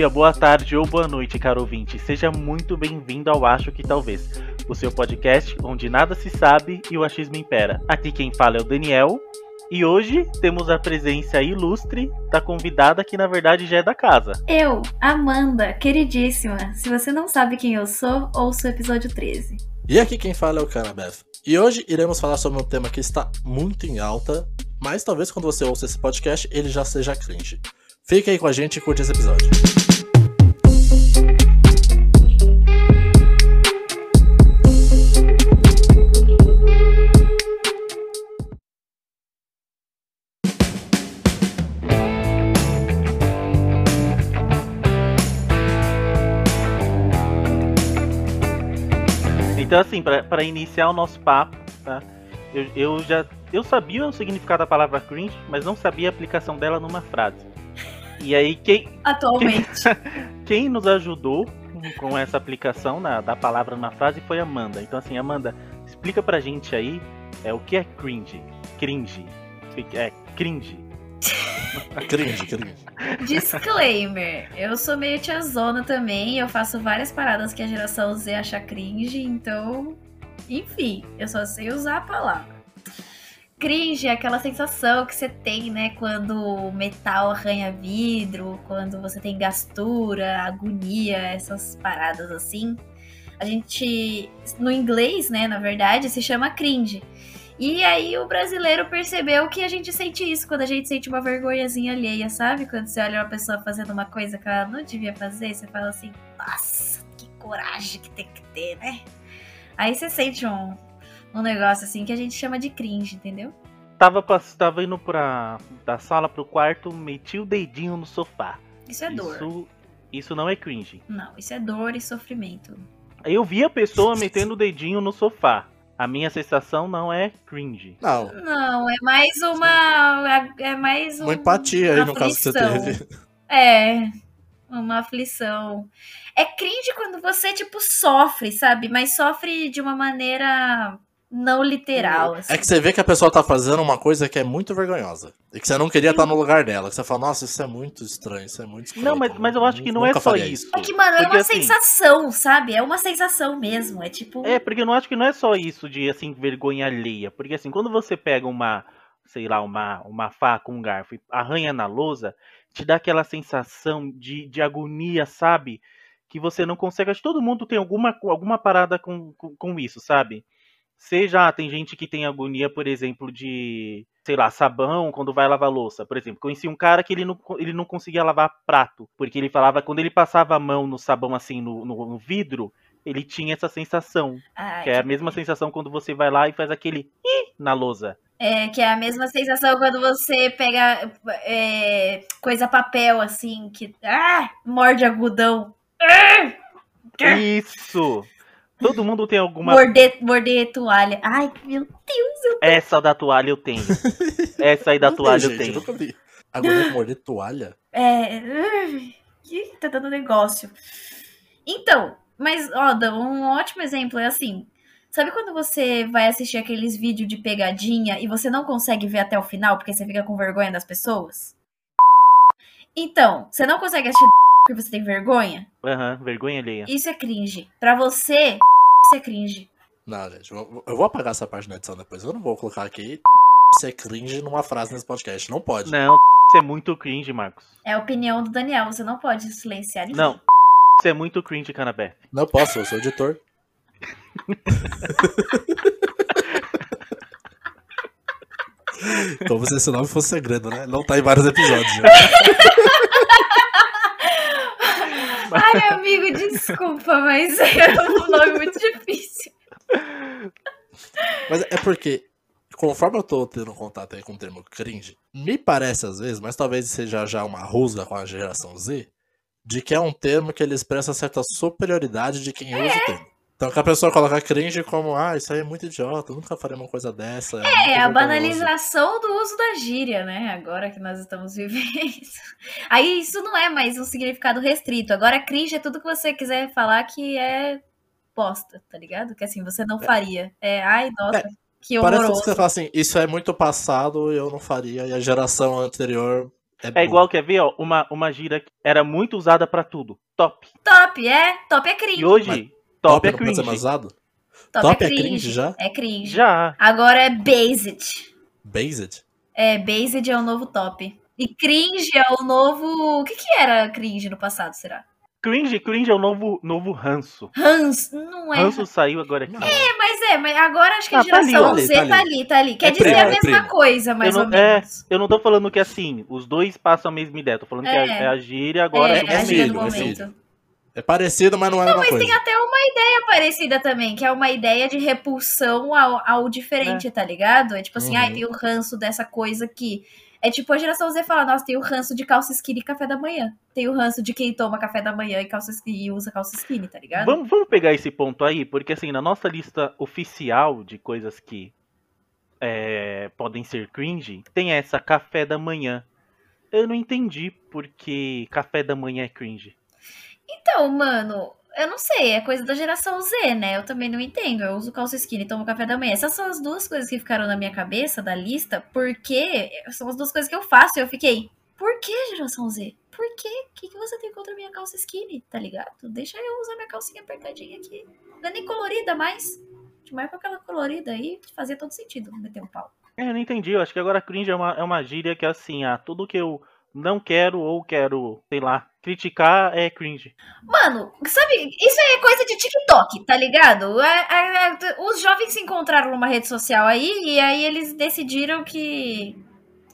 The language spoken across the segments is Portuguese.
dia, boa tarde ou boa noite, caro ouvinte. Seja muito bem-vindo ao Acho que Talvez, o seu podcast onde nada se sabe e o achismo impera. Aqui quem fala é o Daniel. E hoje temos a presença ilustre da convidada que na verdade já é da casa. Eu, Amanda, queridíssima. Se você não sabe quem eu sou, ouça o episódio 13. E aqui quem fala é o Canabeth. E hoje iremos falar sobre um tema que está muito em alta, mas talvez quando você ouça esse podcast ele já seja cringe. Fique aí com a gente e curte esse episódio. Então, assim, para iniciar o nosso papo, tá? Eu, eu já eu sabia o significado da palavra cringe, mas não sabia a aplicação dela numa frase. E aí, quem. Atualmente. Quem, quem nos ajudou com essa aplicação na, da palavra na frase foi a Amanda. Então, assim, Amanda, explica pra gente aí é, o que é cringe. Cringe. É, cringe. Cringe, cringe. Disclaimer: eu sou meio tiazona também. Eu faço várias paradas que a geração Z acha cringe, então. Enfim, eu só sei usar a palavra cringe é aquela sensação que você tem, né, quando metal arranha vidro, quando você tem gastura, agonia, essas paradas assim. A gente, no inglês, né, na verdade, se chama cringe. E aí o brasileiro percebeu que a gente sente isso quando a gente sente uma vergonhazinha alheia, sabe? Quando você olha uma pessoa fazendo uma coisa que ela não devia fazer, você fala assim, nossa, que coragem que tem que ter, né? Aí você sente um, um negócio assim que a gente chama de cringe, entendeu? Tava, tava indo pra, da sala pro quarto, meti o dedinho no sofá. Isso é dor. Isso, isso não é cringe. Não, isso é dor e sofrimento. Eu vi a pessoa metendo o dedinho no sofá. A minha sensação não é cringe. Não. Não, é mais uma. É mais um, uma empatia aí no caso que você teve. É, uma aflição. É cringe quando você, tipo, sofre, sabe? Mas sofre de uma maneira não literal. Assim. É que você vê que a pessoa tá fazendo uma coisa que é muito vergonhosa. E que você não queria estar no lugar dela. Que você fala, nossa, isso é muito estranho, isso é muito estranho. Não, mas, mas eu acho que não é só isso. É que, mano, é porque, é uma assim, sensação, sabe? É uma sensação mesmo. É tipo. É, porque eu não acho que não é só isso de, assim, vergonha alheia. Porque, assim, quando você pega uma, sei lá, uma, uma faca, um garfo e arranha na lousa, te dá aquela sensação de, de agonia, sabe? Que você não consegue. Acho que todo mundo tem alguma, alguma parada com, com, com isso, sabe? Seja, ah, tem gente que tem agonia, por exemplo, de, sei lá, sabão quando vai lavar louça. Por exemplo, conheci um cara que ele não, ele não conseguia lavar prato, porque ele falava quando ele passava a mão no sabão assim, no, no, no vidro, ele tinha essa sensação. Ai, que é a mesma sensação quando você vai lá e faz aquele Ih! na lousa. É, que é a mesma sensação quando você pega é, coisa papel, assim, que. Ah! Morde agudão. Ah! Isso! Todo mundo tem alguma. Morder, morder toalha. Ai, meu Deus. Eu... Essa da toalha eu tenho. Essa aí da toalha eu tenho. Nunca vi. Agora morder toalha? É. Ih, tá dando negócio. Então, mas, ó, um ótimo exemplo é assim. Sabe quando você vai assistir aqueles vídeos de pegadinha e você não consegue ver até o final porque você fica com vergonha das pessoas? Então, você não consegue assistir porque você tem vergonha? Aham, uhum, vergonha alheia. Isso é cringe. Pra você, isso é cringe. Não, gente, eu vou apagar essa parte na edição depois. Eu não vou colocar aqui isso é cringe numa frase nesse podcast. Não pode. Não, isso é muito cringe, Marcos. É a opinião do Daniel, você não pode silenciar ninguém. Não, isso é muito cringe, Canabé. Não posso, eu sou editor. Como se esse nome fosse segredo, né? Não tá em vários episódios. Ai, amigo, desculpa, mas é um nome muito difícil. Mas é porque, conforme eu tô tendo contato aí com o termo cringe, me parece às vezes, mas talvez seja já uma rusga com a geração Z, de que é um termo que ele expressa certa superioridade de quem é. usa o termo. Então que a pessoa coloca cringe como, ah, isso aí é muito idiota, eu nunca faria uma coisa dessa. É, é a banalização do uso da gíria, né? Agora que nós estamos vivendo. Aí isso não é mais um significado restrito. Agora cringe é tudo que você quiser falar que é bosta, tá ligado? Que assim, você não é. faria. É, ai, nossa, é, que horroroso. Parece que você fala assim, isso é muito passado e eu não faria, e a geração anterior É boa. igual, quer ver, ó, uma, uma gira que era muito usada pra tudo. Top. Top, é. Top é cringe. E hoje, Mas top, é não pode ser cringe. mais usado? Top, top é é cringe. cringe já? É cringe. Já. Agora é based. Based? É, based é o novo top. E cringe é o novo. O que, que era cringe no passado, será? Cringe, cringe é o novo, novo ranço. Hans, não é. Ranço saiu agora aqui. Não. É, mas é, mas agora acho que a Ah, tá ali, geração ó. Z Tá ali, tá tá ali, tá ali. Quer É dizer primo, a é mesma primo. coisa, mais Eu ou não- é, menos. Eu não tô falando que é assim, os dois passam a mesma ideia. Tô falando que É. é, é a gíria agora é, do é a gíria do é momento. É parecido, mas não é a mesma Mas coisa. tem até uma ideia parecida também, que é uma ideia de repulsão ao, ao diferente, tá ligado? É tipo assim, Uhum. ai, tem o ranço dessa coisa aqui. É tipo a geração Z fala, nossa, tem o ranço de calça skinny e café da manhã. Tem o ranço de quem toma café da manhã e, calça skinny, e usa calça skinny, tá ligado? Vamos, vamos pegar esse ponto aí, porque assim, na nossa lista oficial de coisas que é, podem ser cringe, tem essa café da manhã. Eu não entendi porque café da manhã é cringe. Então, mano, eu não sei, é coisa da geração Z, né? Eu também não entendo. Eu uso calça skinny e tomo café da manhã. Essas são as duas coisas que ficaram na minha cabeça da lista, porque são as duas coisas que eu faço e eu fiquei, por que geração Z? Por quê? O que, que você tem contra a minha calça skinny? Tá ligado? Deixa eu usar minha calcinha apertadinha aqui. Não é nem colorida mais. Mais com aquela colorida aí, fazia todo sentido meter um pau. É, eu não entendi. Eu acho que agora cringe é uma, é uma gíria que assim, ah, tudo que eu não quero ou quero, sei lá, criticar é cringe. Mano, sabe, isso aí é coisa de TikTok, tá ligado? É- é- é- os jovens se encontraram numa rede social aí e aí eles decidiram que.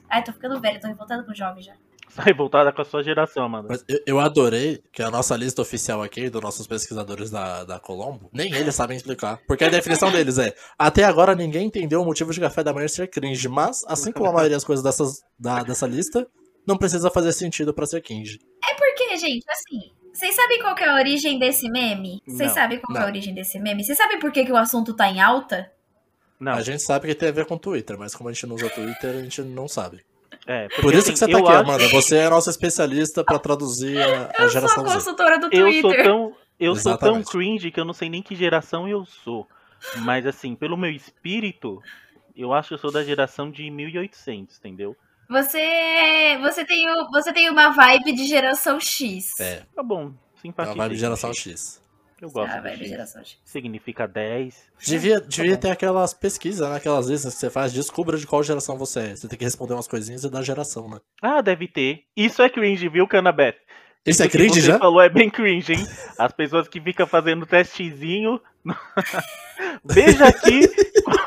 Ai, tô ficando velho, tô revoltada com o jovem já. Sai revoltada com a sua geração, mano. Mas eu, eu adorei que a nossa lista oficial aqui, dos nossos pesquisadores da, da Colombo, nem eles sabem explicar. Porque a definição deles é: até agora ninguém entendeu o motivo de café da manhã ser cringe, mas, assim como a maioria das coisas dessas, da, dessa lista, não precisa fazer sentido pra ser cringe. É porque, gente, assim. Vocês sabem qual que é a origem desse meme? Vocês Não. sabem qual que é a Não. origem desse meme? Vocês sabem por que, que o assunto tá em alta? Não, A gente sabe que tem a ver com Twitter, mas como a gente não usa Twitter, a gente não sabe. é, porque, Por isso assim, que você tá aqui, acho- Amanda. Você é a nossa especialista pra traduzir a, a Eu sou a geração Z. consultora do Eu sou Twitter. tão, eu sou tão cringe que eu não sei nem que geração eu sou. Mas assim, pelo meu espírito, eu acho que eu sou da geração de 1800, entendeu? Você, você, tem o- você tem uma vibe de geração X. É, Tá bom, é simpatia. uma vibe de geração X. Eu gosto Ah, vibe de X. geração X. Significa 10. Devia, devia bom. ter aquelas pesquisas, né? Aquelas listas que você faz, descubra de qual geração você é. Você tem que responder umas coisinhas e dar geração, né? Ah, deve ter. Isso é cringe, viu, Canabeth? Isso é que cringe você já? falou é bem cringe, hein? As pessoas que ficam fazendo testezinho. Veja aqui.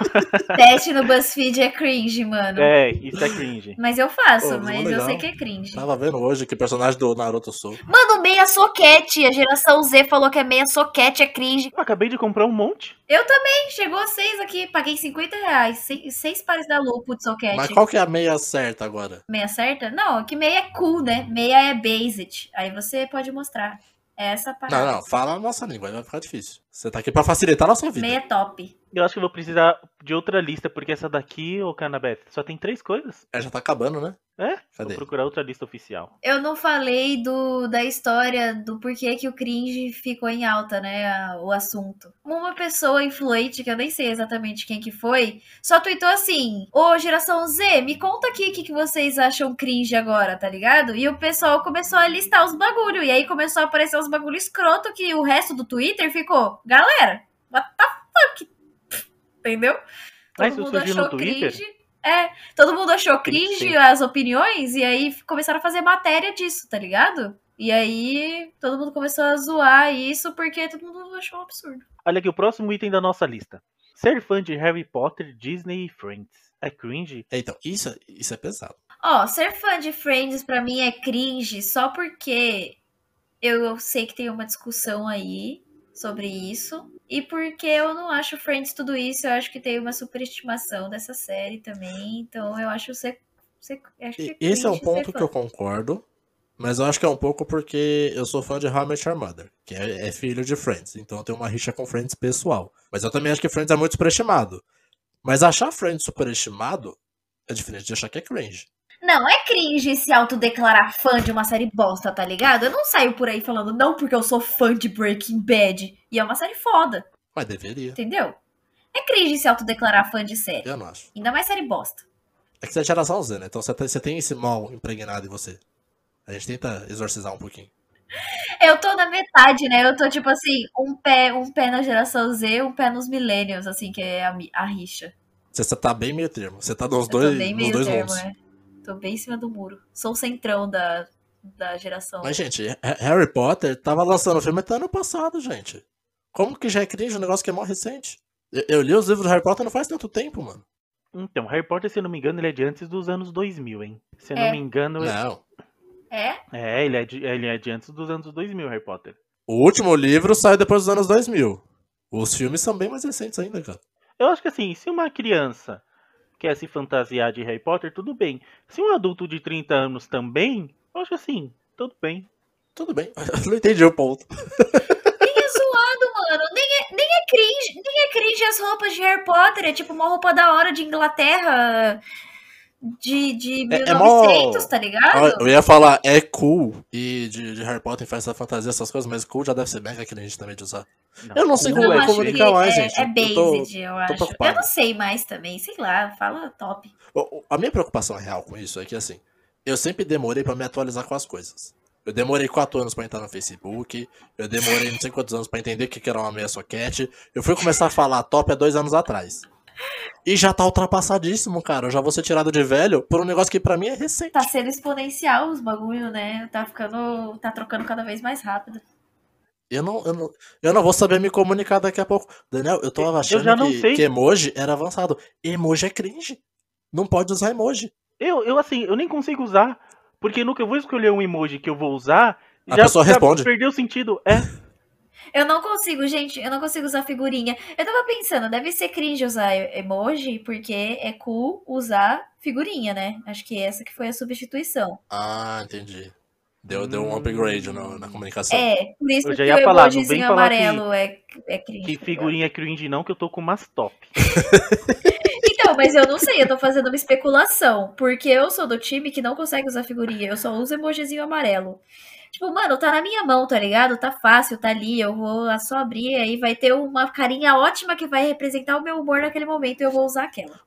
Teste no BuzzFeed é cringe, mano. É, isso é cringe. Mas eu faço, Pô, mas eu legal. sei que é cringe. Tava vendo hoje que personagem do Naruto eu sou. Mano, meia soquete. A geração Z falou que é meia soquete, é cringe. Eu acabei de comprar um monte. Eu também. Chegou a seis aqui. Paguei 50 reais. Seis, seis pares da Lupo de soquete. Mas qual que é a meia certa agora? Meia certa? Não, que meia é cool, né? Meia é based. Aí você pode mostrar. É essa parada. Não, não, fala a nossa língua, aí vai ficar difícil. Você tá aqui pra facilitar a nossa vida. Meia top. Eu acho que eu vou precisar de outra lista, porque essa daqui, ô Canabeth, só tem três coisas. É, já tá acabando, né? É? Cadê? Vou procurar outra lista oficial. Eu não falei do, da história do porquê que o cringe ficou em alta, né? a- o assunto. Uma pessoa influente, que eu nem sei exatamente quem que foi, só tweetou assim: Ô geração Z, me conta aqui o que, que vocês acham cringe agora, tá ligado? E o pessoal começou a listar os bagulho. E aí começou a aparecer uns bagulho escroto que o resto do Twitter ficou: Galera, what the fuck? Entendeu? Ah, isso surgiu no Twitter? É, todo mundo achou cringe as opiniões e aí começaram a fazer matéria disso, tá ligado? E aí todo mundo começou a zoar isso porque todo mundo achou um absurdo. Olha aqui, o próximo item da nossa lista. Ser fã de Harry Potter, Disney e Friends. É cringe? É, então, isso, isso é pesado. Ó, ser fã de Friends pra mim é cringe só porque eu sei que tem uma discussão aí sobre isso. E porque eu não acho Friends tudo isso, eu acho que tem uma superestimação dessa série também. Então eu acho ser. ser acho que é esse é um ponto que eu concordo, mas eu acho que é um pouco porque eu sou fã de How I Met Your Mother, que é, é filho de Friends, então eu tenho uma rixa com Friends pessoal. Mas eu também acho que Friends é muito superestimado. Mas achar Friends superestimado é diferente de achar que é cringe. Não, é cringe se autodeclarar fã de uma série bosta, tá ligado? Eu não saio por aí falando, não, porque eu sou fã de Breaking Bad. E é uma série foda, Mas deveria. entendeu? É cringe se autodeclarar fã de série. Eu não acho. Ainda mais série bosta. É que você é geração Z, né? Então você tem, você tem esse mal impregnado em você. A gente tenta exorcizar um pouquinho. Eu tô na metade, né? Eu tô tipo assim, um pé, um pé na geração Z, um pé nos millennials, assim, que é a, a rixa. Você, tá bem meio termo. Você tá nos Eu dois, nos dois termo, mundos. Tô bem em cima do muro. Sou o centrão da, da geração. Mas, gente, Ha- Harry Potter tava lançando o filme até ano passado, gente. Como que já é cringe um negócio que é mó recente? Eu, eu li os livros do Harry Potter não faz tanto tempo, mano. Então, Harry Potter, se eu não me engano, ele é de antes dos anos 2000, hein? Se eu É. não me engano, ele- Não. É? é, ele é, de, ele é de antes dos anos 2000, Harry Potter. O último livro saiu depois dos anos 2000. Os filmes são bem mais recentes ainda, cara. Eu acho que assim, se uma criança quer se fantasiar de Harry Potter, tudo bem. Se um adulto de 30 anos também, eu acho assim, tudo bem. Tudo bem. Eu não entendi o ponto. Nem é zoado, mano. Nem é, nem é cringe. Nem é cringe as roupas de Harry Potter. É tipo uma roupa da hora de Inglaterra. De, de É- é mó- 1900, tá ligado? Eu ia falar, é cool e de, de Harry Potter faz essa fantasia, essas coisas, mas cool já deve ser mega cringe também de usar. Eu não sei cool como é é comunicar que mais, é, gente. É Eu tô- based, eu acho. preocupado. Eu não sei mais também. Sei lá, fala top. A minha preocupação real com isso é que, assim, eu sempre demorei pra me atualizar com as coisas. Eu demorei quatro anos pra entrar no Facebook, eu demorei não sei quantos anos pra entender o que que era uma meia soquete. Eu fui começar a falar top há dois anos atrás. E já tá ultrapassadíssimo, cara. Eu já vou ser tirado de velho por um negócio que pra mim é recente. Tá sendo exponencial os bagulho, né? Tá ficando. Tá trocando cada vez mais rápido. Eu não, eu, não, eu não vou saber me comunicar daqui a pouco. Daniel, eu tô achando já não que, que emoji era avançado. Emoji é cringe. Não pode usar emoji. Eu, eu assim, eu nem consigo usar, porque no que eu vou escolher um emoji que eu vou usar, A já, pessoa já responde. perdeu o sentido. É, Eu não consigo, gente. Eu não consigo usar figurinha. Eu tava pensando, deve ser cringe usar emoji, porque é cool usar figurinha, né? Acho que essa que foi a substituição. Ah, entendi. Deu, deu um upgrade no- na comunicação. É, por isso Eu já que ia o falar, não vem emojizinho falar que- amarelo é, é cringe. que figurinha cringe não, que eu tô com umas top. Então, mas eu não sei, eu tô fazendo uma especulação. Porque eu sou do time que não consegue usar figurinha, eu só uso emojizinho amarelo. Tipo, mano, tá na minha mão, tá ligado? Tá fácil, tá ali. Eu vou só abrir, aí vai ter uma carinha ótima que vai representar o meu humor naquele momento e eu vou usar aquela.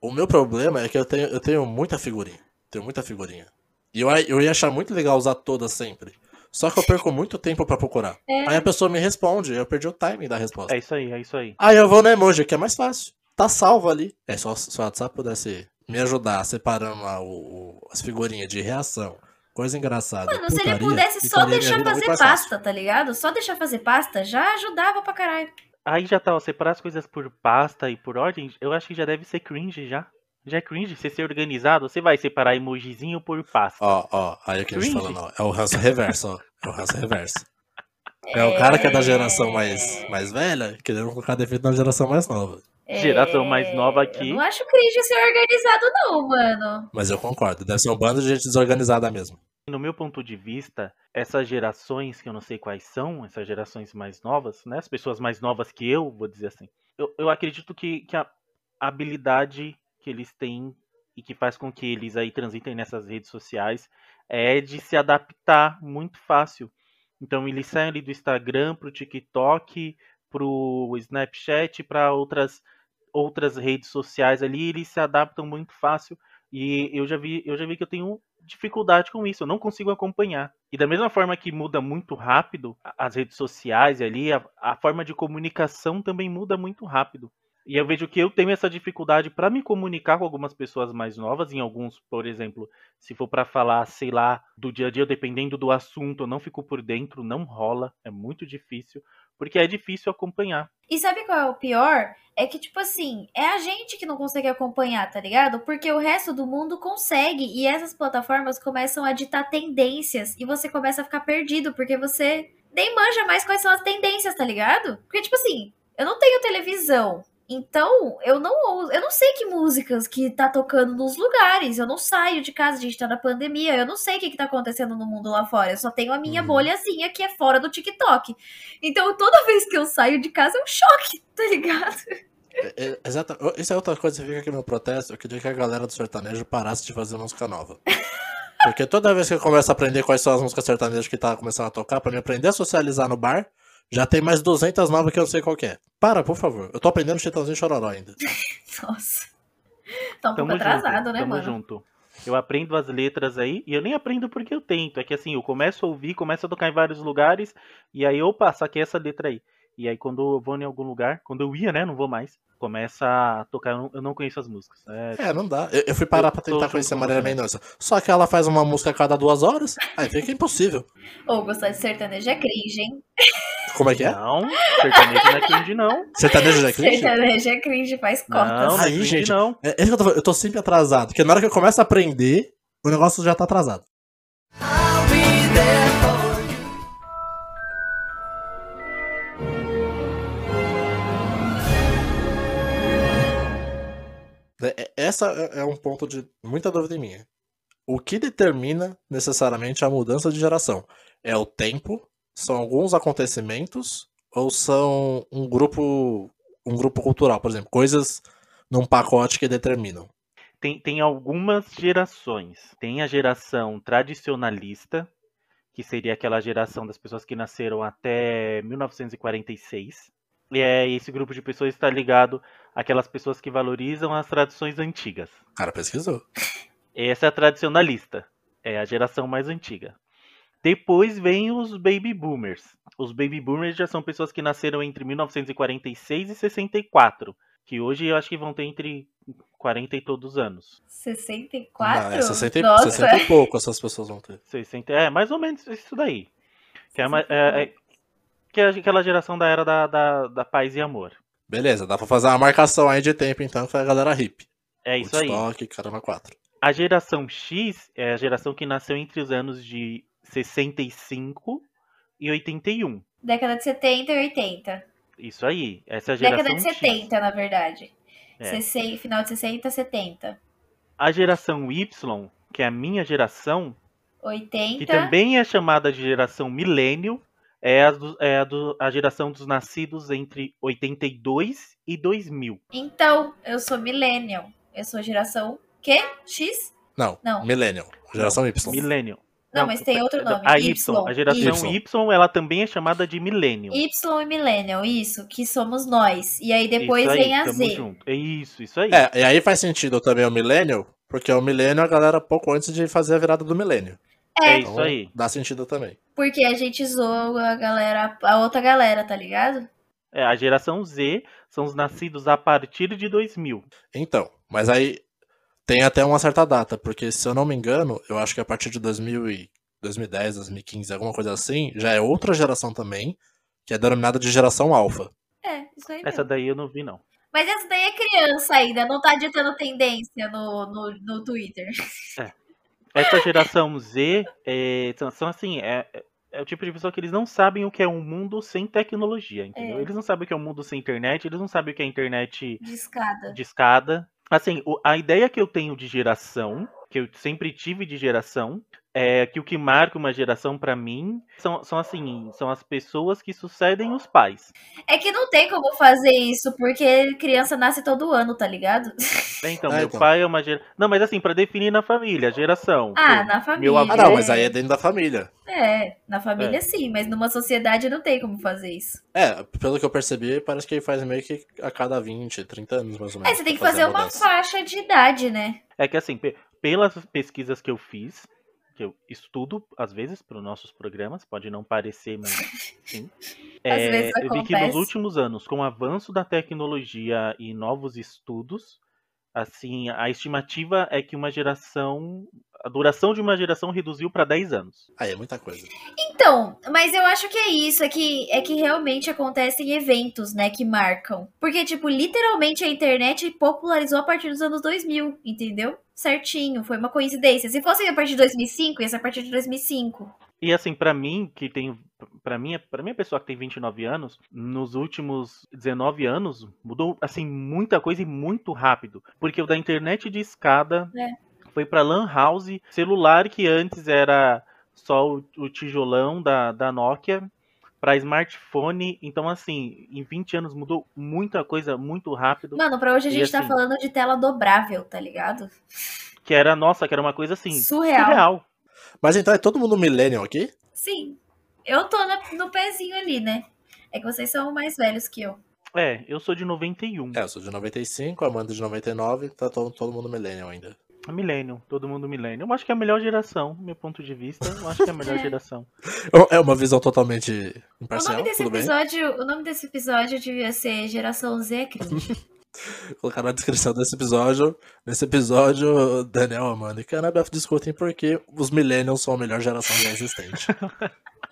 O meu problema é que eu tenho, eu tenho muita figurinha. Tenho muita figurinha. E eu, eu ia achar muito legal usar todas sempre. Só que eu perco muito tempo pra procurar. É. Aí a pessoa me responde, eu perdi o timing da resposta. É isso aí, é isso aí. Aí eu vou no emoji, que é mais fácil. Tá salvo ali. É só se o WhatsApp pudesse me ajudar separando lá o, o- as figurinhas de reação, coisa engraçada. Mano, se ele putaria, pudesse só deixar fazer pasta, tá ligado? Só deixar fazer pasta já ajudava pra caralho. Aí já tá, ó, separar as coisas por pasta e por ordem, eu acho que já deve ser cringe já. Já é cringe, você ser organizado, você vai separar emojizinho por pasta. Ó, ó, aí o que a gente Cringe. falando, ó. É o ranço reverso, ó. É o ranço reverso. É o cara que é da geração mais, mais velha, querendo colocar defeito na geração mais nova. Geração mais nova aqui. Eu não acho cringe ser organizado, não, mano. Mas eu concordo, deve ser um bando de gente desorganizada mesmo. No meu ponto de vista, essas gerações, que eu não sei quais são, essas gerações mais novas, né? As pessoas mais novas que eu, vou dizer assim. Eu, eu acredito que, que a habilidade que eles têm e que faz com que eles aí transitem nessas redes sociais é de se adaptar muito fácil. Então eles saem ali do Instagram pro TikTok, pro Snapchat, para outras outras redes sociais ali, eles se adaptam muito fácil. E eu já vi, eu já vi que eu tenho dificuldade com isso, eu não consigo acompanhar. E da mesma forma que muda muito rápido as redes sociais ali, a, a forma de comunicação também muda muito rápido. E eu vejo que eu tenho essa dificuldade para me comunicar com algumas pessoas mais novas, em alguns, por exemplo, se for para falar, sei lá, do dia a dia, dependendo do assunto, eu não fico por dentro, não rola, é muito difícil, porque é difícil acompanhar. E sabe qual é o pior? É que, tipo assim, é a gente que não consegue acompanhar, tá ligado? Porque o resto do mundo consegue. E essas plataformas começam a ditar tendências. E você começa a ficar perdido, porque você nem manja mais quais são as tendências, tá ligado? Porque, tipo assim, eu não tenho televisão. Então, eu não eu não sei que músicas que tá tocando nos lugares. Eu não saio de casa, a gente tá na pandemia. Eu não sei o que, que tá acontecendo no mundo lá fora. Eu só tenho a minha Uhum. bolhazinha que é fora do TikTok. Então, toda vez que eu saio de casa é um choque, tá ligado? É, é, exata, isso é outra coisa que fica aqui no protesto. Eu queria que a galera do sertanejo parasse de fazer música nova. Porque toda vez que eu começo a aprender quais são as músicas sertanejas que tá começando a tocar, pra me aprender a socializar no bar, já tem mais 200 novas que eu não sei qual que é. Para, por favor. Eu tô aprendendo Chitãozinho Chororó ainda. Nossa. Tá um pouco atrasado, junto, né, tamo mano? junto. Eu aprendo as letras aí, e eu nem aprendo porque eu tento. É que assim, eu começo a ouvir, começo a tocar em vários lugares, e aí, opa, saquei essa letra aí. E aí, quando eu vou em algum lugar, quando eu ia, né, não vou mais, começa a tocar, eu não, eu não conheço as músicas. É, É, não dá. Eu, eu fui parar Eu pra tentar conhecer a Marília. Mendonça. Só que ela faz uma música a cada duas horas, aí fica impossível. Ou gostar de sertanejo é cringe, hein? Como é que é? Não, sertanejo não é cringe, não. Sertanejo é cringe? Sertanejo é cringe, faz Não, cotas. não é Aí, cringe, gente, não. É, é eu, tô, eu tô sempre atrasado, porque na hora que eu começo a aprender, o negócio já tá atrasado. Essa é é um ponto de muita dúvida minha. O que determina necessariamente a mudança de geração? É o tempo? São alguns acontecimentos? Ou são um grupo, um grupo cultural, por exemplo, coisas num pacote que determinam? Tem, tem algumas gerações. Tem a geração tradicionalista, que seria aquela geração das pessoas que nasceram até 1946. E é, esse grupo de pessoas está ligado àquelas pessoas que valorizam as tradições antigas. O cara pesquisou. Essa é a tradicionalista. É a geração mais antiga. Depois vem os baby boomers. Os baby boomers já são pessoas que nasceram entre 1946 e 64. Que hoje eu acho que vão ter entre 40 e todos os anos. 64? Não, é 60, e- Nossa, 60 e pouco essas pessoas vão ter. 60, é, mais ou menos isso daí. Que é, uma- é- é- que é aquela geração da era da, da, da paz e amor. Beleza, dá pra fazer uma marcação aí de tempo então com a galera hippie. É isso aí. Woodstock, Caramba 4. A geração X é a geração que nasceu entre os anos de 65 e 81. década de 70 e 80. Isso aí. Essa é a geração Década de X. 70, na verdade. É. 60, final de 60, 70. A geração Y, que é a minha geração, 80. que também é chamada de geração milênio, é, a, do- é a, do- a geração dos nascidos entre 82 e 2000. Então, eu sou millennial. Eu sou geração quê? X? Não, Não. Millennial. Geração Y. Milênio. Não, mas tem outro nome. A Y. Y, a geração Y. Y, ela também é chamada de milênio. Y e millennial, isso, que somos nós. E aí depois isso aí, vem a Z. junto. É isso, isso aí. É, e aí faz sentido também o Millennial, porque o Millennial é a galera pouco antes de fazer a virada do Milênio. É É, isso Então, aí. Dá sentido também. porque a gente zoa a galera, a outra galera, tá ligado? É, a geração Z são os nascidos a partir de 2000. Então, mas aí tem até uma certa data, porque se eu não me engano, eu acho que a partir de 2000 e 2010, 2015, alguma coisa assim, já é outra geração também, que é denominada de geração alfa. É, isso aí Essa mesmo. daí eu não vi, não. Mas essa daí é criança ainda, não tá ditando tendência no, no, no Twitter. Essa geração Z é, são, assim, é, é- é o tipo de pessoa que eles não sabem o que é um mundo sem tecnologia, entendeu? É. Eles não sabem o que é um mundo sem internet, eles não sabem o que é internet De escada. de escada. Assim, o- a ideia que eu tenho de geração, que eu sempre tive de geração, é que o que marca uma geração pra mim são, são assim, são as pessoas que sucedem os pais. É que não tem como fazer isso, porque criança nasce todo ano, tá ligado? É, Então, É, meu então. pai é uma geração. Não, mas assim, pra definir na família, geração. Ah, na família. Meu avô- Ah, não, mas aí é dentro da família. É, na família É. sim, mas numa sociedade não tem como fazer isso. É, pelo que eu percebi, parece que faz meio que a cada 20, 30 anos, mais ou menos. É, você tem que fazer a uma faixa de idade, né? É que assim, pelas pesquisas que eu fiz, que eu estudo às vezes para os nossos programas, pode não parecer, mas sim. É, eu vi que nos últimos anos, com o avanço da tecnologia e novos estudos, assim, a estimativa é que uma geração, a duração de uma geração reduziu para 10 anos. Aí é muita coisa. Então, mas eu acho que é isso, é que, é que realmente acontecem eventos, né, que marcam. Porque, tipo, literalmente a internet popularizou a partir dos anos 2000, entendeu? Certinho, foi uma coincidência. Se fosse a partir de 2005, ia ser a partir de 2005. E assim, pra mim, que tem. Pra mim, pra minha pessoa que tem 29 anos, nos últimos 19 anos, mudou, assim, muita coisa e muito rápido. Porque o da internet de escada É. foi pra Lan House, celular que antes era só o, o tijolão da, da Nokia, pra smartphone. Então, assim, em 20 anos mudou muita coisa muito rápido. Mano, pra hoje a E gente tá assim- falando de tela dobrável, tá ligado? Que era, nossa, que era uma coisa assim. Surreal. surreal. Mas então é todo mundo millennial aqui? Sim. Eu tô no, no pezinho ali, né? É que vocês são mais velhos que eu. É, eu sou de 91. É, eu sou de 95, a Amanda de 99, tá todo, todo mundo millennial ainda. Milênio, todo mundo milênio. Eu acho que é a melhor geração, do meu ponto de vista. Eu acho que é a melhor É. geração. É uma visão totalmente O imparcial, nome, desse tudo bem? episódio, o nome desse episódio devia ser Geração Z cringe. Colocar na descrição desse episódio. Nesse episódio, Daniel, Amanda e Canabef discutem por que os millennials são a melhor geração já existente.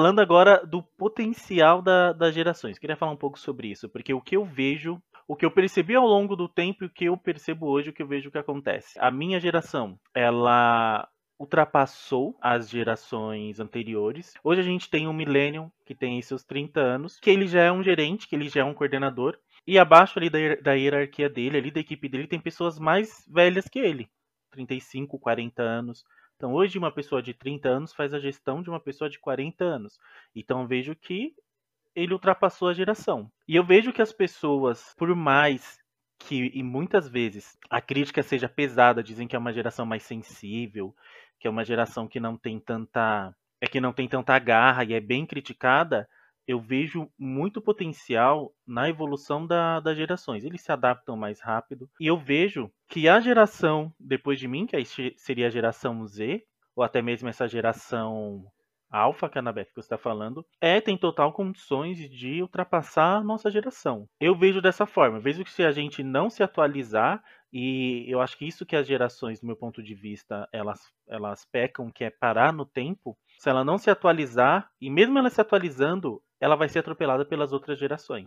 Falando agora do potencial da- das gerações, queria falar um pouco sobre isso, porque o que eu vejo, o que eu percebi ao longo do tempo e o que eu percebo hoje, o que eu vejo que acontece. A minha geração, ela ultrapassou as gerações anteriores. Hoje a gente tem um millennium que tem seus 30 anos, que ele já é um gerente, que ele já é um coordenador, e abaixo ali da, da hierarquia dele, ali da equipe dele, tem pessoas mais velhas que ele, 35, 40 anos. Então, hoje, uma pessoa de 30 anos faz a gestão de uma pessoa de 40 anos. Então, vejo que ele ultrapassou a geração. E eu vejo que as pessoas, por mais que, e muitas vezes, a crítica seja pesada, dizem que é uma geração mais sensível, que é uma geração que não tem tanta. É que não tem tanta garra e é bem criticada. Eu vejo muito potencial na evolução da- das gerações. Eles se adaptam mais rápido. E eu vejo que a geração depois de mim, que aí se- seria a geração Z, ou até mesmo essa geração Alpha, que que você está falando, é, tem total condições de ultrapassar a nossa geração. Eu vejo dessa forma. Eu vejo que se a gente não se atualizar, e eu acho que isso que as gerações, do meu ponto de vista, elas, elas pecam, que é parar no tempo, se ela não se atualizar, e mesmo ela se atualizando, ela vai ser atropelada pelas outras gerações.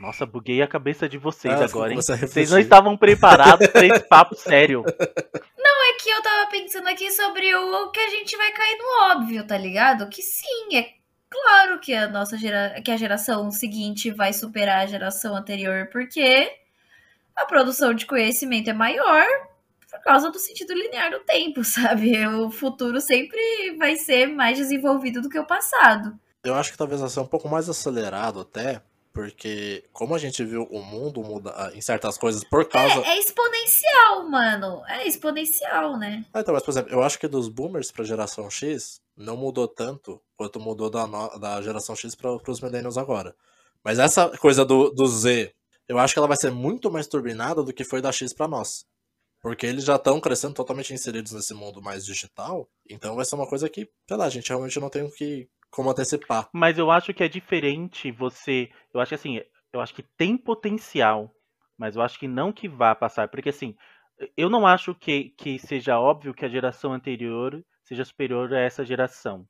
Nossa, buguei a cabeça de vocês Ah, agora, hein? Vocês não estavam preparados para esse papo sério. é que eu tava pensando aqui sobre o que a gente vai cair no óbvio, tá ligado? Que sim, é claro que a nossa gera... que a geração seguinte vai superar a geração anterior, porque a produção de conhecimento é maior por causa do sentido linear do tempo, sabe? O futuro sempre vai ser mais desenvolvido do que o passado. Eu acho que talvez vai ser um pouco mais acelerado até, porque como a gente viu o mundo mudar em certas coisas por causa. É, é exponencial, mano. É exponencial, né? Ah, então, mas por exemplo, eu acho que dos boomers pra geração X não mudou tanto quanto mudou da, no- da geração X para os millennials agora. Mas essa coisa do, do Z, eu acho que ela vai ser muito mais turbinada do que foi da X pra nós. Porque eles já estão crescendo totalmente inseridos nesse mundo mais digital. Então vai ser uma coisa que, sei lá, a gente realmente não tem que, como antecipar. Mas eu acho que é diferente você. Eu acho que assim, eu acho que tem potencial, mas eu acho que não que vá passar. Porque assim, eu não acho que, que seja óbvio que a geração anterior seja superior a essa geração.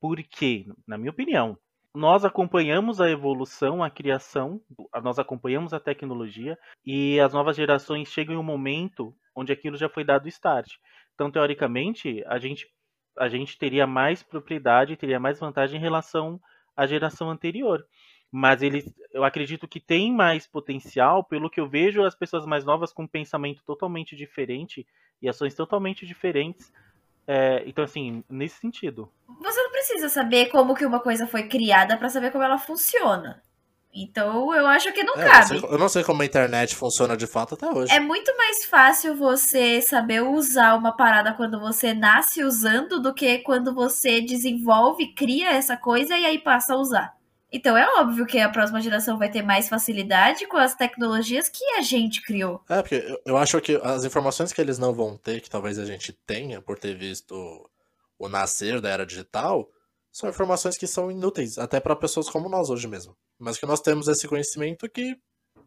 Porque, na minha opinião, nós acompanhamos a evolução, a criação, nós acompanhamos a tecnologia e as novas gerações chegam em um momento onde aquilo já foi dado start. Então, teoricamente, a gente, a gente teria mais propriedade, teria mais vantagem em relação à geração anterior. Mas eles, eu acredito que tem mais potencial, pelo que eu vejo as pessoas mais novas com um pensamento totalmente diferente e ações totalmente diferentes. É, então, assim, nesse sentido. Você não precisa saber como que uma coisa foi criada pra saber como ela funciona. Então, eu acho que não É, eu, não cabe. sei, eu não sei como a internet funciona de fato até hoje. É muito mais fácil você saber usar uma parada quando você nasce usando do que quando você desenvolve, cria essa coisa e aí passa a usar. Então é óbvio que a próxima geração vai ter mais facilidade com as tecnologias que a gente criou. É, porque eu, acho que as informações que eles não vão ter, que talvez a gente tenha por ter visto o nascer da era digital, são informações que são inúteis, até para pessoas como nós hoje mesmo. Mas que nós temos esse conhecimento que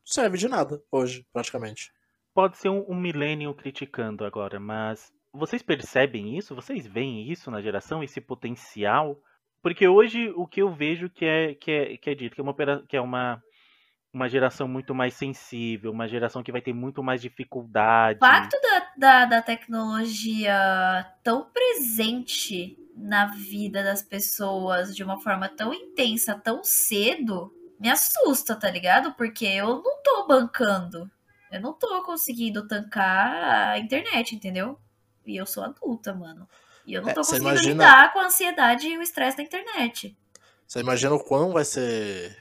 serve de nada hoje, praticamente. Pode ser um, um milênio criticando agora, mas vocês percebem isso? Vocês veem isso na geração, esse potencial? Porque hoje o que eu vejo que é, que é, que é dito, que é, uma, que é uma, uma geração muito mais sensível, uma geração que vai ter muito mais dificuldade. O impacto da, da, da tecnologia tão presente na vida das pessoas de uma forma tão intensa, tão cedo, me assusta, tá ligado? Porque eu não tô bancando. Eu não tô conseguindo tancar a internet, entendeu? E eu sou adulta, mano. E eu não É, tô conseguindo imagina- lidar com a ansiedade e o estresse da internet. Você imagina o quão vai ser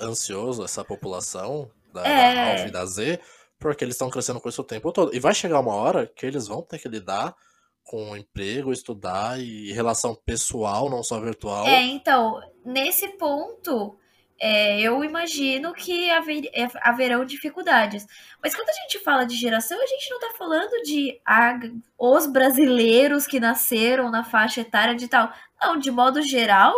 ansioso, essa população da, É. da Alpha e da Z, porque eles estão crescendo com isso o tempo todo. E vai chegar uma hora que eles vão ter que lidar com emprego, estudar e relação pessoal, não só virtual. É, então, nesse ponto, é, eu imagino que haver- é, haverão dificuldades. Mas quando a gente fala de geração, a gente não tá falando de ah, os brasileiros que nasceram na faixa etária de tal. Não, de modo geral,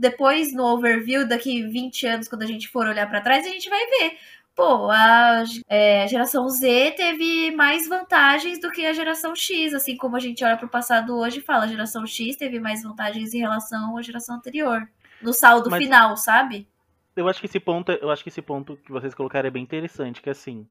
depois no overview, daqui 20 anos, quando a gente for olhar pra trás, a gente vai ver. Pô, a é, geração Z teve mais vantagens do que a geração X, assim como a gente olha pro passado hoje e fala, a geração X teve mais vantagens em relação à geração anterior. No saldo Mas- final, sabe? Eu acho que esse ponto, eu acho que esse ponto que vocês colocaram é bem interessante, que assim,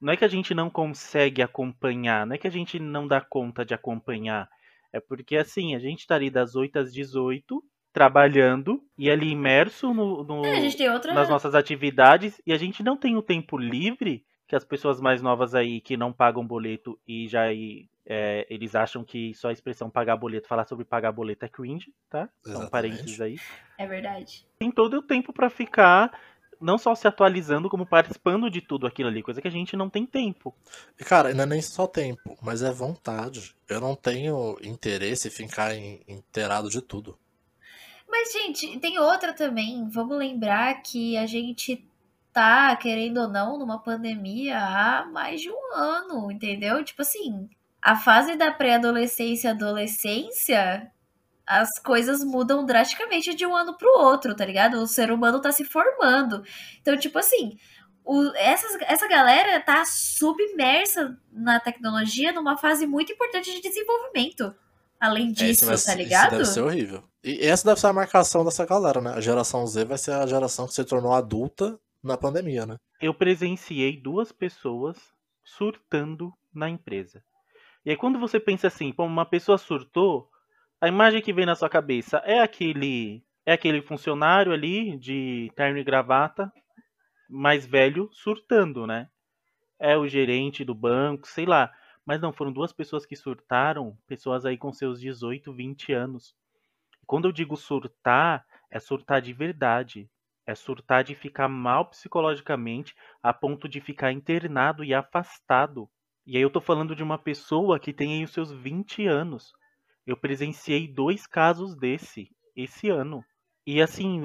não é que a gente não consegue acompanhar, não é que a gente não dá conta de acompanhar, é porque assim, a gente tá ali das 8 às 18, trabalhando e ali imerso no, no- É, outra. nas nossas atividades e a gente não tem o tempo livre que as pessoas mais novas aí que não pagam boleto e já aí, é, eles acham que só a expressão pagar boleto, falar sobre pagar boleto é cringe, tá? São Exatamente. parênteses aí É verdade. tem todo o tempo pra ficar não só se atualizando, como participando de tudo aquilo ali, coisa que a gente não tem tempo. E, cara, não é nem só tempo, mas é vontade. Eu não tenho interesse em ficar inteirado de tudo. Mas, gente, tem outra também. Vamos lembrar que a gente tá, querendo ou não, numa pandemia há mais de um ano, entendeu? Tipo assim, a fase da pré-adolescência e adolescência, as coisas mudam drasticamente de um ano pro outro, tá ligado? O ser humano tá se formando. Então, tipo assim, o- essas- essa galera tá submersa na tecnologia numa fase muito importante de desenvolvimento. Além É, disso, isso tá Isso ligado? deve ser horrível. E essa deve ser a marcação dessa galera, né? A geração Z vai ser a geração que se tornou adulta na pandemia, né? Eu presenciei duas pessoas surtando na empresa. E aí quando você pensa assim, pô, uma pessoa surtou, a imagem que vem na sua cabeça é aquele é aquele funcionário ali de terno e gravata, mais velho, surtando, né? É o gerente do banco, sei lá. Mas não, foram duas pessoas que surtaram, pessoas aí com seus 18, 20 anos. Quando eu digo surtar, é surtar de verdade. É surtar de ficar mal psicologicamente a ponto de ficar internado e afastado. E aí eu tô falando de uma pessoa que tem aí os seus 20 anos. Eu presenciei dois casos desse esse ano. E assim,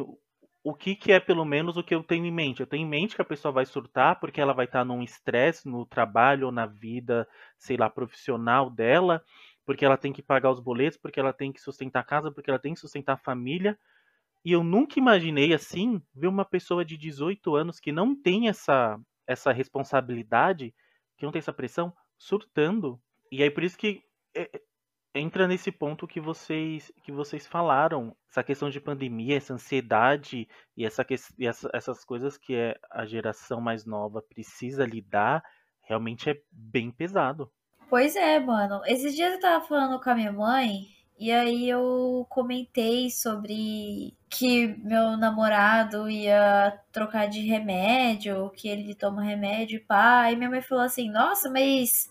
o que, que é pelo menos o que eu tenho em mente? Eu tenho em mente que a pessoa vai surtar porque ela vai estar num estresse no trabalho ou na vida, sei lá, profissional dela, porque ela tem que pagar os boletos, porque ela tem que sustentar a casa, porque ela tem que sustentar a família. E eu nunca imaginei assim ver uma pessoa de 18 anos que não tem essa essa responsabilidade, que não tem essa pressão, surtando. E aí por isso que é, entra nesse ponto que vocês que vocês falaram, essa questão de pandemia, essa ansiedade e, essa, e essa- essas coisas que é, a geração mais nova precisa lidar, realmente é bem pesado. Pois é, mano. Esses dias eu tava falando com a minha mãe e aí eu comentei sobre que meu namorado ia trocar de remédio, que ele toma remédio e pá. E minha mãe falou assim: Nossa, mas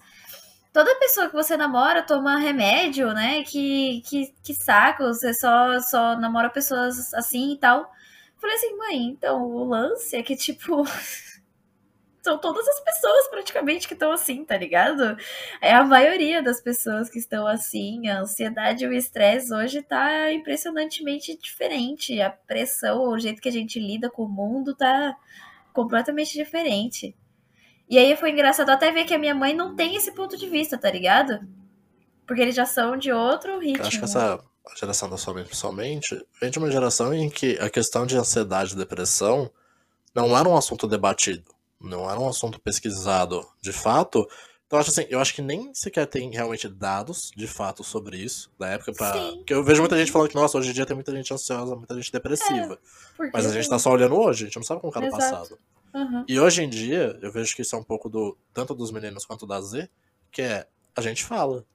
toda pessoa que você namora toma remédio, né? Que, que, que saco, você só, só namora pessoas assim e tal. Falei assim, mãe, então o lance é que, tipo. São todas as pessoas praticamente que estão assim, tá ligado? É a maioria das pessoas que estão assim. A ansiedade e o estresse hoje tá impressionantemente diferente. A pressão, o jeito que a gente lida com o mundo tá completamente diferente. E aí foi engraçado até ver que a minha mãe não tem esse ponto de vista, tá ligado? Porque eles já são de outro ritmo. Eu acho que essa geração da sua mãe, principalmente, vem de uma geração em que a questão de ansiedade e depressão não era um assunto debatido, não era um assunto pesquisado de fato. Então, eu acho assim, eu acho que nem sequer tem realmente dados de fato sobre isso da época para Sim. Porque eu vejo muita gente falando que, nossa, hoje em dia tem muita gente ansiosa, muita gente depressiva. Porque- Mas a gente tá só olhando hoje, a gente não sabe como era o Exato. passado. Uhum. E hoje em dia, eu vejo que isso é um pouco do tanto dos meninos quanto da Z, que é a gente fala.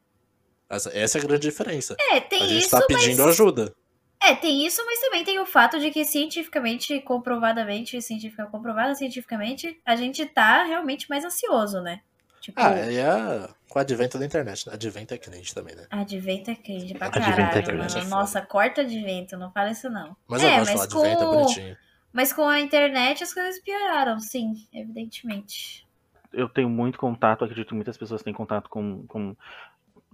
Essa, essa é a grande diferença. É, tem a gente isso, tá pedindo mas... ajuda. É, tem isso, mas também tem o fato de que cientificamente, comprovadamente, científica comprovada cientificamente, a gente tá realmente mais ansioso, né? Tipo, Ah, e é com o advento da internet, né? Advento é crente também, né? advento é cringe pra Advento é caralho, cringe, mano. é. Nossa, corta advento, não fala isso não. Mas É, eu gosto mas advento, é com- bonitinho. Mas com a internet as coisas pioraram, sim, evidentemente. Eu tenho muito contato, acredito que muitas pessoas têm contato com, com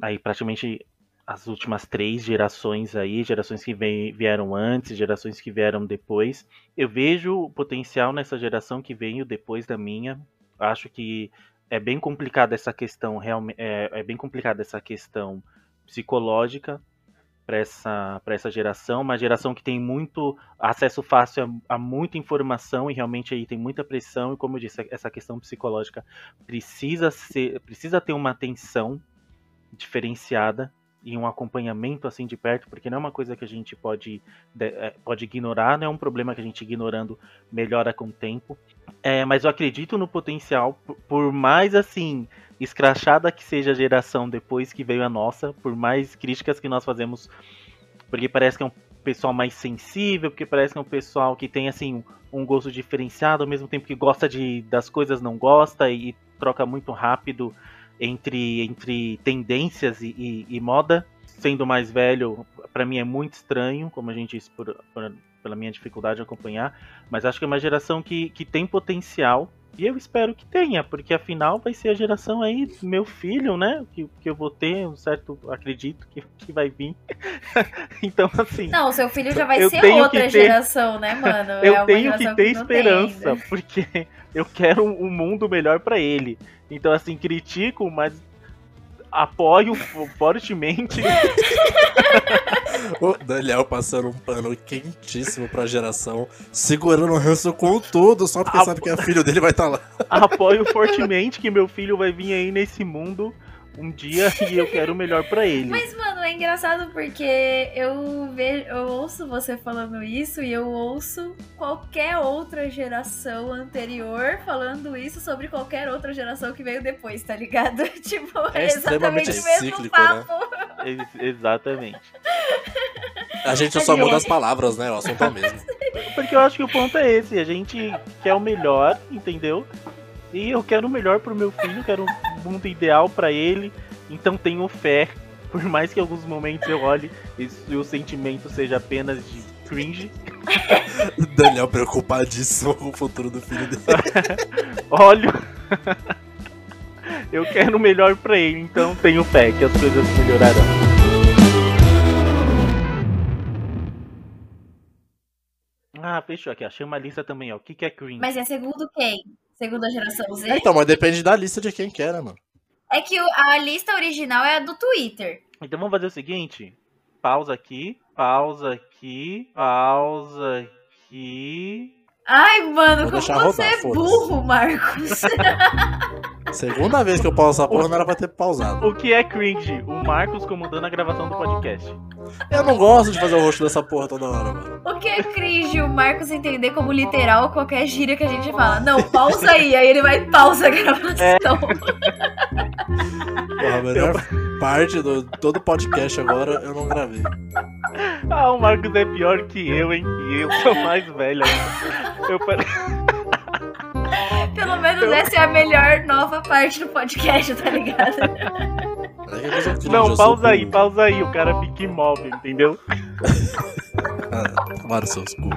aí praticamente as últimas três gerações aí, gerações que vieram antes, gerações que vieram depois. Eu vejo o potencial nessa geração que veio depois da minha. Acho que é bem complicada essa questão, realmente é, é bem complicada essa questão psicológica para essa, essa geração, uma geração que tem muito acesso fácil a, a, muita informação e realmente aí tem muita pressão e como eu disse, essa questão psicológica precisa ser, precisa ter uma atenção diferenciada e um acompanhamento assim de perto, porque não é uma coisa que a gente pode, é, pode ignorar, não é um problema que a gente ignorando melhora com o tempo. É, mas eu acredito no potencial, por mais assim escrachada que seja a geração depois que veio a nossa, por mais críticas que nós fazemos, porque parece que é um pessoal mais sensível, porque parece que é um pessoal que tem assim um gosto diferenciado, ao mesmo tempo que gosta de das coisas não gosta e, e troca muito rápido entre, entre tendências e, e, e moda. Sendo mais velho, para mim é muito estranho, como a gente disse, por, por, pela minha dificuldade de acompanhar. Mas acho que é uma geração que, que tem potencial. E eu espero que tenha, porque afinal vai ser a geração aí do meu filho, né? Que, que eu vou ter, um certo. Acredito que, que vai vir. então, assim. Não, seu filho já vai ser outra ter, geração, né, mano? Eu é tenho que ter que esperança, porque eu quero um mundo melhor para ele. Então, assim, critico, mas apoio fortemente. o Daniel passando um pano quentíssimo pra geração, segurando o ranço com tudo, só porque Apo... sabe que a filho dele vai estar tá lá. Apoio fortemente que meu filho vai vir aí nesse mundo um dia e eu quero o melhor para ele. Mas, mano, é engraçado porque eu vejo, eu ouço você falando isso e eu ouço qualquer outra geração anterior falando isso sobre qualquer outra geração que veio depois, tá ligado? tipo, é exatamente o mesmo cíclico, né? papo. Né? exatamente. A gente só muda as palavras, né? O assunto é o mesmo. Porque eu acho que o ponto é esse, a gente quer o melhor, entendeu? E eu quero o melhor pro meu filho, quero um mundo ideal para ele. Então tenho fé, por mais que em alguns momentos eu olhe e o sentimento seja apenas de cringe. Daniel preocupadíssimo com o futuro do filho dele. Olho. eu quero o melhor para ele, então tenho fé que as coisas melhorarão. Fechou aqui. Achei uma lista também, ó. O que, que é cringe? Mas é segundo quem? Segunda geração Z? É, então, mas depende da lista de quem quer, né, mano? É que a lista original é a do Twitter. Então vamos fazer o seguinte: pausa aqui, pausa aqui, pausa aqui. Ai, mano, Vou como você rodar, é burro, Marcos. Segunda vez que eu pauso essa porra, não era pra ter pausado. O que é cringe? O Marcos comandando a gravação do podcast. Eu não gosto de fazer o rosto dessa porra toda hora, mano. O que é cringe? O Marcos entender como literal qualquer gíria que a gente fala. Não, pausa aí. Aí ele vai pausa a gravação. É. Porra, a melhor eu... parte do todo podcast agora eu não gravei. Ah, o Marcos é pior que eu, hein? E eu sou mais velho ainda. Eu Pelo menos essa é a melhor nova parte do podcast, tá ligado? Não, pausa aí, pausa aí. O cara fica imóvel, entendeu? Claro, seus cu.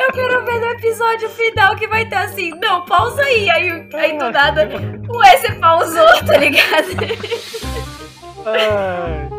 Eu quero ver no episódio final que vai estar assim. Não, pausa aí. Aí, aí do nada, o S pausou, tá ligado? Ai.